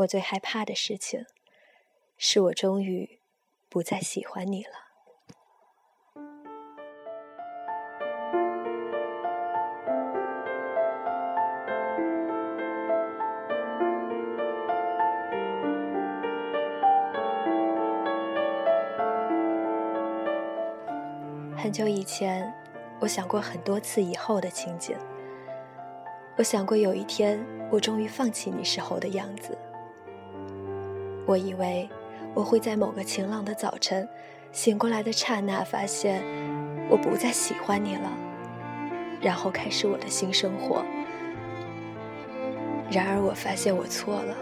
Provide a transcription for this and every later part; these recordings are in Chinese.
我最害怕的事情，是我终于不再喜欢你了。很久以前，我想过很多次以后的情景。我想过有一天，我终于放弃你时候的样子。我以为我会在某个晴朗的早晨醒过来的刹那，发现我不再喜欢你了，然后开始我的新生活。然而，我发现我错了。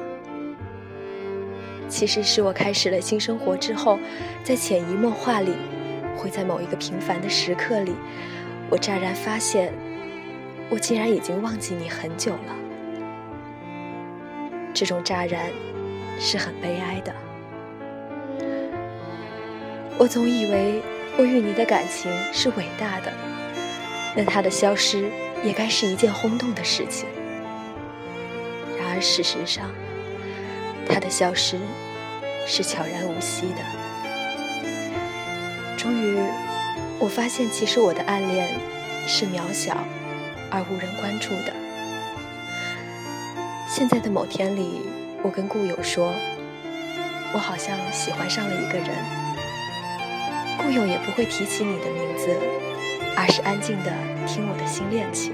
其实是我开始了新生活之后，在潜移默化里。会在某一个平凡的时刻里，我乍然发现，我竟然已经忘记你很久了。这种乍然，是很悲哀的。我总以为我与你的感情是伟大的，那它的消失也该是一件轰动的事情。然而事实上，它的消失是悄然无息的。终于，我发现其实我的暗恋是渺小而无人关注的。现在的某天里，我跟故友说，我好像喜欢上了一个人。故友也不会提起你的名字，而是安静的听我的新恋情。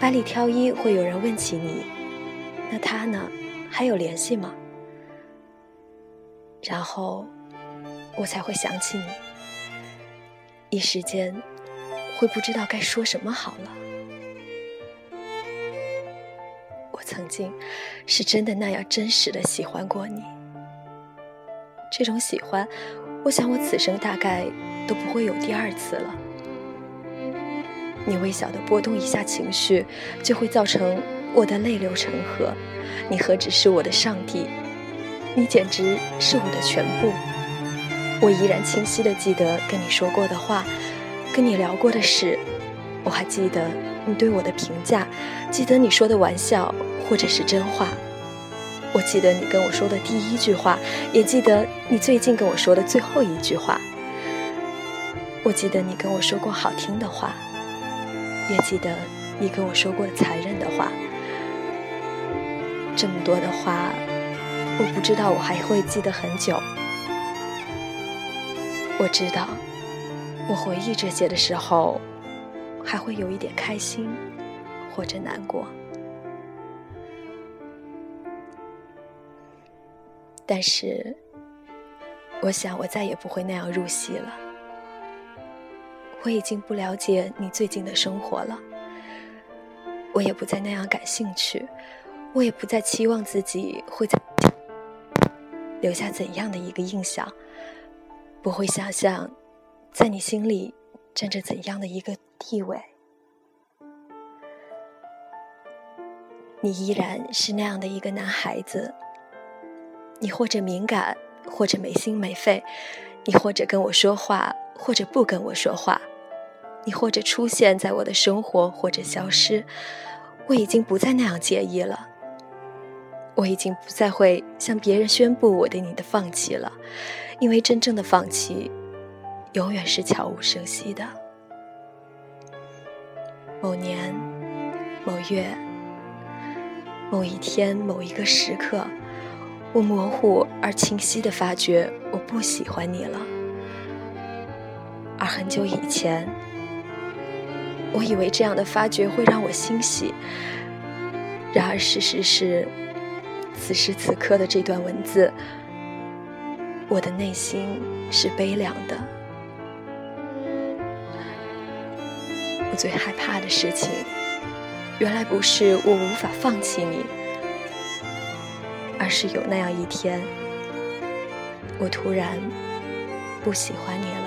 百里挑一会有人问起你，那他呢？还有联系吗？然后。我才会想起你，一时间会不知道该说什么好了。曾经是真的那样真实的喜欢过你，这种喜欢，我想我此生大概都不会有第二次了。你微小的波动一下情绪，就会造成我的泪流成河。你何止是我的上帝，你简直是我的全部。我依然清晰的记得跟你说过的话，跟你聊过的事，我还记得你对我的评价，记得你说的玩笑或者是真话。我记得你跟我说的第一句话，也记得你最近跟我说的最后一句话。我记得你跟我说过好听的话，也记得你跟我说过残忍的话。这么多的话，我不知道我还会记得很久。我知道，我回忆这些的时候，还会有一点开心，或者难过。但是，我想我再也不会那样入戏了。我已经不了解你最近的生活了，我也不再那样感兴趣，我也不再期望自己会在留下怎样的一个印象。不会想象，在你心里占着怎样的一个地位。你依然是那样的一个男孩子。你或者敏感，或者没心没肺；你或者跟我说话，或者不跟我说话；你或者出现在我的生活，或者消失。我已经不再那样介意了。我已经不再会向别人宣布我对你的放弃了。因为真正的放弃，永远是悄无声息的。某年某月某一天某一个时刻，我模糊而清晰的发觉我不喜欢你了。而很久以前，我以为这样的发觉会让我欣喜。然而事实是，此时此刻的这段文字。我的内心是悲凉的。最害怕的事情，原来不是我无法放弃你，而是有那样一天，我突然不喜欢你了。